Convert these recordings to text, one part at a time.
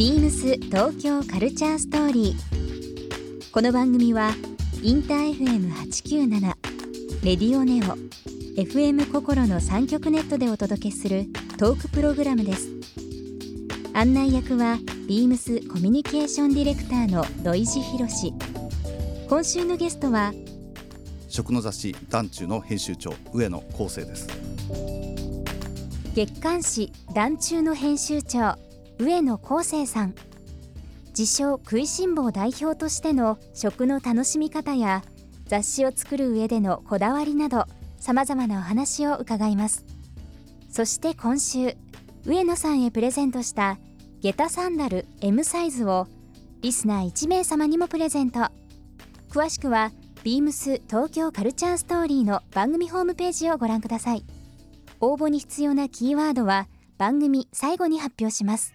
ビームス東京カルチャーストーリー。この番組はインター FM897 レディオネオ FM 心の三極ネットでお届けするトークプログラムです。案内役はビームスコミュニケーションディレクターの土井博志。今週のゲストは食の雑誌団中の編集長上野康生です月刊誌団中の編集長上野康生さん。自称食いしん坊代表としての食の楽しみ方や雑誌を作る上でのこだわりなどさまざまなお話を伺います。そして今週上野さんへプレゼントした下駄サンダル M サイズをリスナー1名様にもプレゼント。詳しくはビームス東京カルチャーストーリーの番組ホームページをご覧ください。応募に必要なキーワードは番組最後に発表します。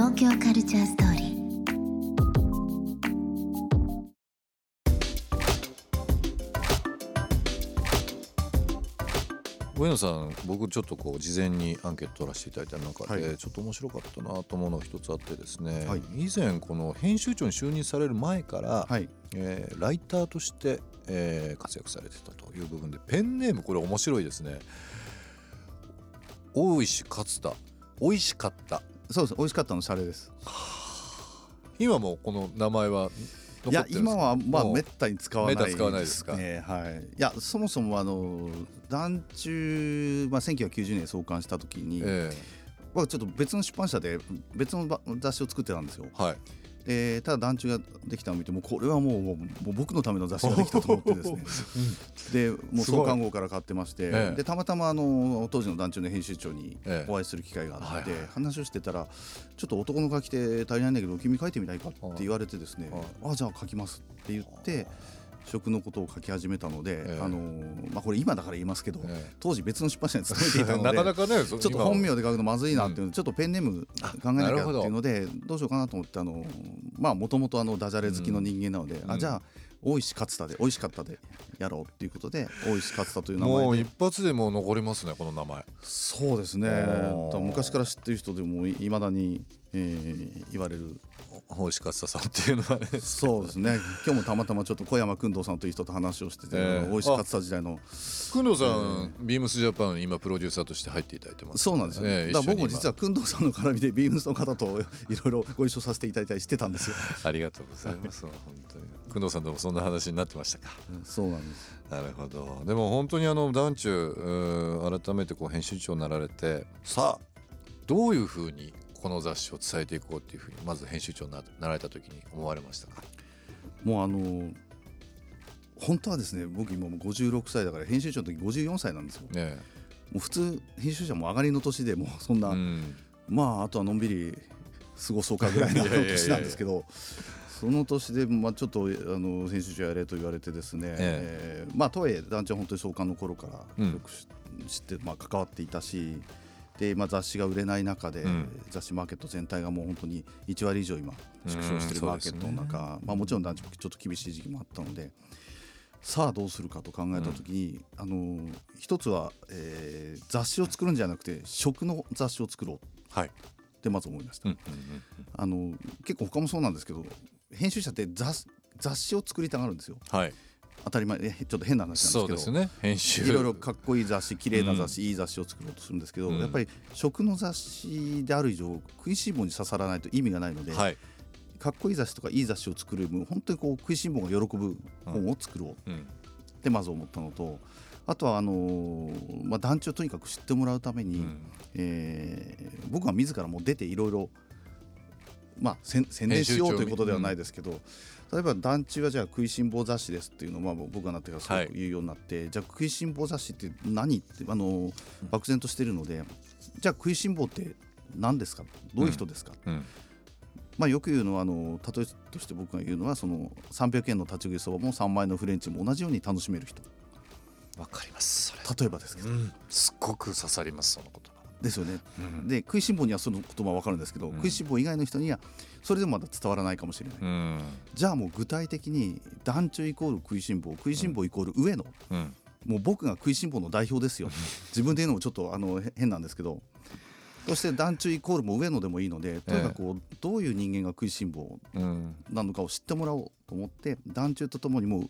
東京カルチャーストーリー。上野さん僕ちょっとこう事前にアンケート取らせていただいた中で、はい。ちょっと面白かったなと思うのが一つあってですね、はい。以前この編集長に就任される前から、はい。えーライターとして、えー活躍されてたという部分でペンネームこれ面白いですね。大石勝田。美味しかったそうです。美味しかったのシャレです。今もこの名前は残いや今はまあめったに使わないめったに使わないですか？ねはい。いやそもそもあの団中まあ1990年創刊した時に、え僕はちょっと別の出版社で別のば雑誌を作ってたんですよ。えはいでただ団中ができたのを見てもうこれはもうもう僕のための雑誌ができたと思ってですね。でもう創刊号から買ってまして、ええ。でたまたまあの当時の団中の編集長にええ。お会いする機会があって、はいはい話をしてたらちょっと男の書き手足りないんだけど君書いてみないかって言われてですねはあじゃあ書きますって言って食のことを書き始めたので、ええ。あのまあ、これ今だから言いますけど、ええ。当時別の出版社に勤めていたので なかなかねちょっと本名で書くのまずいなっていうので、ちょっとペンネーム考えなきゃっていうのでど。うしようかなと思ってあのまあもともとあのダジャレ好きの人間なので、うん。あじゃあ大石勝田で美味しかったでやろうっていうことで大石勝田という名前で。もう一発でもう残りますねこの名前。そうですね。昔から知ってる人でもいまだに、えー言われる大石勝田さんっていうのはね。そうですね。今日もたまたまちょっと小山君堂さんという人と話をしてて、ええ。大石勝田時代の。工藤さん、ビームスジャパン今プロデューサーとして入っていただいてます。そうなんですよ、ええだから僕も実は工藤さんの絡みでビームスの方といろいろご一緒させていただいたりしてたんですよ。ありがとうございます。本当に。工藤さんともそんな話になってましたかそうなんです。なるほど。でも本当にあの団中改めてこう編集長になられてさあ。どういうふうにこの雑誌を伝えていこうっていうふうにまず編集長にななられた時に思われましたか？もうあの本当はですね僕今もう56歳だから編集長の時54歳なんですよ。ねもう普通編集者も上がりの年でもうそんえな、うん。まああとはのんびり過ごそうかぐらいの いやいやいやいや。年なんですけどその年で、まあ、ちょっとあの編集長やれと言われてですね、ええ。ーまあとはいえ団長は本当に創刊の頃からうん。よくし知って、まあ、関わっていたしで、まあ、雑誌が売れない中で、うん。雑誌マーケット全体がもう本当に1割以上今縮小してうんるマーケットの中、まあ、もちろん団長もちょっと厳しい時期もあったのでさあどうするかと考えた時に、あの一つは、えー雑誌を作るんじゃなくて食の雑誌を作ろう。はい、ってまず思いました。うん。あの結構他もそうなんですけど編集者って雑雑誌を作りたがるんですよ。はい当たり前えちょっと変な話なんですけどそうですね。編集。いろいろかっこいい雑誌綺麗な雑誌、いい雑誌を作ろうとするんですけど、うん。やっぱり食の雑誌である以上食いしん坊に刺さらないと意味がないので、はい、かっこいい雑誌とかいい雑誌を作るもう本当にこう食いしん坊が喜ぶ本を作ろう。うん。ってまず思ったのとあとはあのーまあ、団地をとにかく知ってもらうために、うん。えー僕は自らもう出ていろいろまあ宣宣伝しようということではないですけど、例えば団地はじゃあ食いしん坊雑誌ですっていうのをまあ僕がなってからすごはいく言うようになって、じゃあ食いしん坊雑誌って何ってあの漠然としてるのでじゃあ食いしん坊って何ですか？どういう人ですか、うん。まあ、よく言うのはあの例えとして僕が言うのはその300円の立ち食いそばも3万円のフレンチも同じように楽しめる人。わかります例えばですけど、うん。すっごく刺さりますその言ですよね。葉うん。で食いしん坊にはその言葉は分かるんですけど、うん。食いしん坊以外の人にはそれでもまだ伝わらないかもしれない、うん。じゃあもう具体的に団中イコール食いしん坊食いしん坊イコール上野、うん。もう僕が食いしん坊の代表ですよ。自分で言うのもちょっとあのへ変なんですけど。そして団中イコールも上野でもいいのでとにかくこうどういう人間が食いしん坊うん。なのかを知ってもらおうと思って団中とともにもう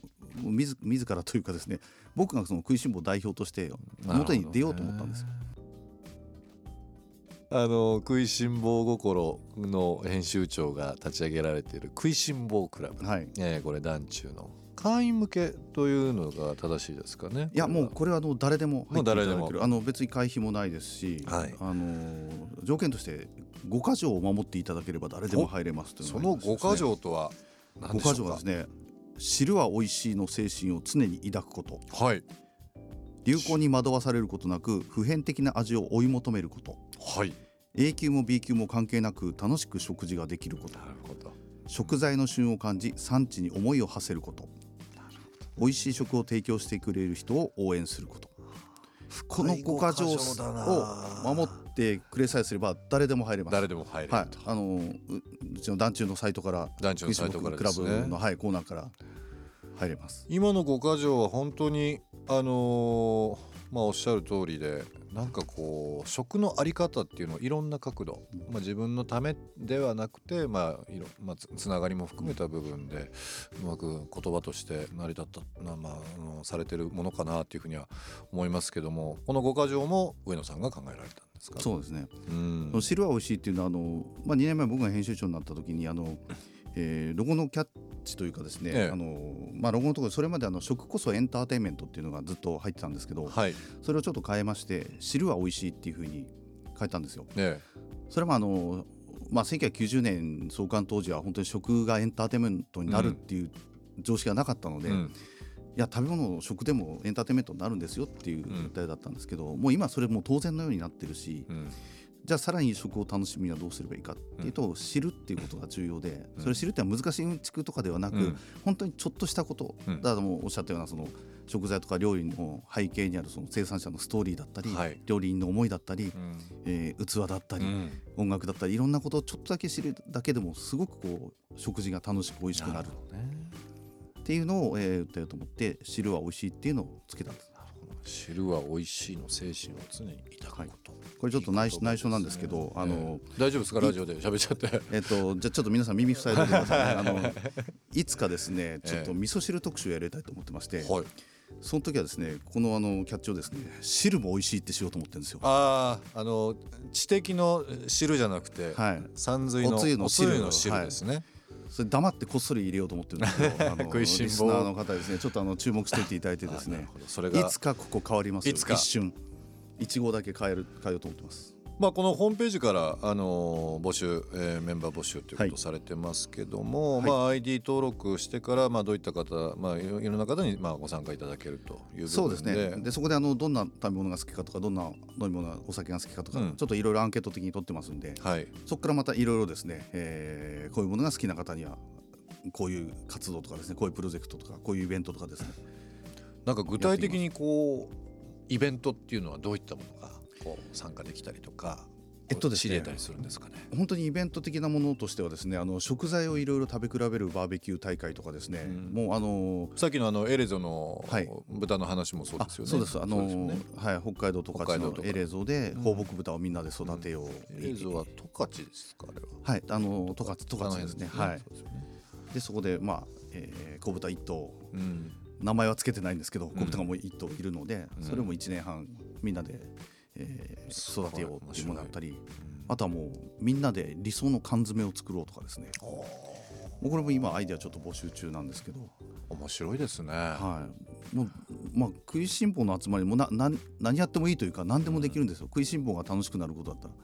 もう自自らというかですね僕がその食いしん坊代表として表に出ようと思ったんですよ。あの食いしん坊心の編集長が立ち上げられている食いしん坊クラブ、はい。えーこれ団中の会員向けというのが正しいですかね。いやもうこれはあの誰でも入っていただもう誰でも。ける。あの別に会費もないですし、はい。あの条件として5か条を守っていただければ誰でも入れますというそのがありまして五箇条とは何5かでしょうか？条はですね汁は美味しいの精神を常に抱くこと。はい流行に惑わされることなく普遍的な味を追い求めること。はい。A 級も B 級も関係なく楽しく食事ができること。なるほど。食材の旬を感じ産地に思いを馳せること。美味しい食を提供してくれる人を応援すること。この5か条を守ってくれさえすれば誰でも入れます。誰でも入れると、はい、あのううちの団中のサイトから団中のサイトからクラブの、はい、コーナーから入れます。今の五箇条は本当にあのーまあおっしゃる通りでなんかこう食のあり方っていうのをいろんな角度、まあ、自分のためではなくて、まあいろまあ、つつながりも含めた部分でうまく言葉として成り立ったな、まあ、あのされてるものかなっていうふうには思いますけどもこの五箇条も上野さんが考えられたんですか？そうですね。うん。汁は美味しいっていうのはあの、まあ、2年前僕が編集長になった時にあの、えーロゴのキャッチというかですね、ええ。あのまあ、ロゴのところそれまであの食こそエンターテインメントっていうのがずっと入ってたんですけど、はい。それをちょっと変えまして汁は美味しいっていうふうに変えたんですよ。ねそれもあの、まあ、1990年創刊当時は本当に食がエンターテインメントになるっていう常識がなかったので、いうんや食べ物食でもエンターテインメントになるんですよっていう訴えだったんですけど、もう今それもう当然のようになってるし、うんじゃあさらに食を楽しみにはどうすればいいかっていうと、知るっていうことが重要で、うん。それ知るってのは難しいうんちくとかではなく、うん。本当にちょっとしたこと、うんだからもうおっしゃったようなその食材とか料理の背景にあるその生産者のストーリーだったり、はい。料理人の思いだったり、うん。えー器だったり、うん。音楽だったりいろんなことをちょっとだけ知るだけでもすごくこう食事が楽しく美味しくなる。っていうのを、えー、訴えようと思って汁は美味しいっていうのをつけたんです。汁は美味しいの精神を常に抱くこと、これちょっと内緒内緒なんですけど、あの、ええ。大丈夫ですか？ラジオで？喋っちゃって。えっと、じゃあちょっと皆さん耳塞いでくださいね。あのいつかですね、ちょっとええ。味噌汁特集をやりたいと思ってまして、はい。その時はですね、このあのキャッチをですね、汁も美味しいってしようと思ってるんですよ。あああの知的の汁じゃなくて、はい。山水のおつゆの汁のおつゆの汁ですね、それ黙ってこっそり入れようと思ってるんですけど、あのリスナーの方ですね、ちょっとあの注目しておいていただいてですねいつかここ変わりますよ。いつか一瞬。一号だけ変える変えようと思ってます。まあこのホームページからあの募集、えーメンバー募集というこはい。とされてますけども、はい。まあ ID 登録してからまあどういった方まあいろんな方にまあご参加いただけるというそうですね。でそこであのどんな食べ物が好きかとかどんな飲み物お酒が好きかとか、うん。ちょっといろいろアンケート的に取ってますんで、はい。そこからまたいろいろですね、えーこういうものが好きな方にはこういう活動とかですねこういうプロジェクトとかこういうイベントとかですね。なんか具体的にこうイベントっていうのはどういったものがこう参加できたりとか、えっとですね知れたりするんですかね。本当にイベント的なものとしてはですねあの食材をいろいろ食べ比べるバーベキュー大会とかですね、うん。もうあのさっきのあのエレゾのはい。豚の話もそうあですよね。そうです。あのよね。はい北海道十勝のエレゾでうん。放牧豚をみんなで育てよう、エレゾは十勝ですかあれは。はいあの十勝十勝ですね。はい。でね。でそこでまあ、えー、子豚一頭。うん。名前はつけてないんですけど子豚がもう一頭いるので、うん。それも1年半みんなで、え育てようっていうものだったりうんあとはもうみんなで理想の缶詰を作ろうとかですね。もうこれも今アイデアちょっと募集中なんですけど、面白いですね。はい。もうまあ、食いしん坊の集まりもなな何やってもいいというか何でもできるんですよ、食いしん坊が楽しくなることだったら。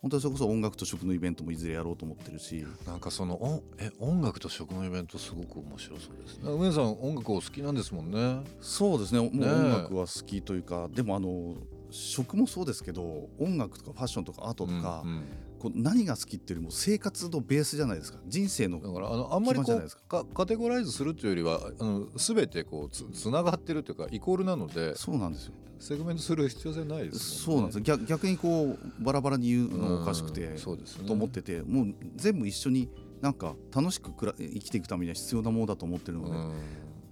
本当にそれこそ音楽と食のイベントもいずれやろうと思ってるし。なんかそのおえ音楽と食のイベントすごく面白そうですね。梅さん音楽お好きなんですもんね。そうですね。もう音楽は好きというか、でもあの食もそうですけど音楽とかファッションとかアートとか、うんうん。こう何が好きっていうよりも生活のベースじゃないですか。人生のだからあのあんまりこ基盤じゃないうですか。カテゴライズするというよりはあの全てこうつつながってるというかイコールなのでそうなんですよ。セグメントする必要性ないですそうなんですよ。逆逆にこうバラバラに言うのおかしくて、うんそうですね。と思っててもう全部一緒になんか楽しくくら生きていくためには必要なものだと思ってるので、だか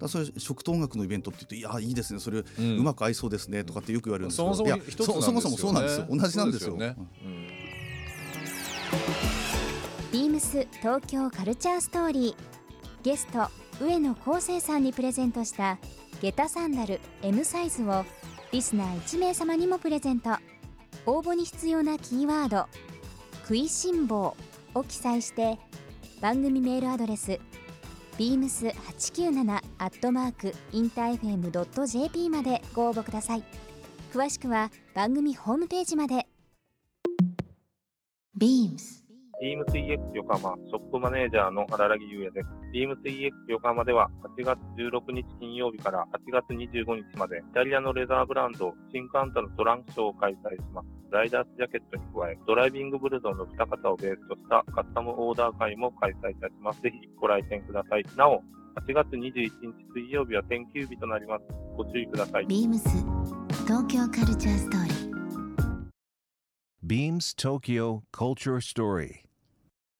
らそれ食と音楽のイベントって言って「いやいいですねそれ、ううんまく合いそうですね」とかってよく言われるんですけどそもそもそそもそもそうなんですよ。同じなんですよ。ビームス東京カルチャーストーリー。ゲスト上野康生さんにプレゼントした下駄サンダル M サイズをリスナー1名様にもプレゼント。応募に必要なキーワード「食いしん坊」を記載して番組メールアドレス beams897 アットマークインター FM.jp までご応募ください。詳しくは番組ホームページまで。BEAMS ビーム 3X 横浜ショップマネージャーの荒木優也です。ビーム 3X 横浜では8月16日金曜日から8月25日までイタリアのレザーブランドシンカンタのトランクショーを開催します。ライダースジャケットに加えドライビングブルゾンの2型をベースとしたカスタムオーダー会も開催いたします。ぜひご来店ください。なお、8月21日水曜日は天休日となります。ご注意ください。BEAMS 東京カルチャーストーリー Beams Tokyo Culture Story.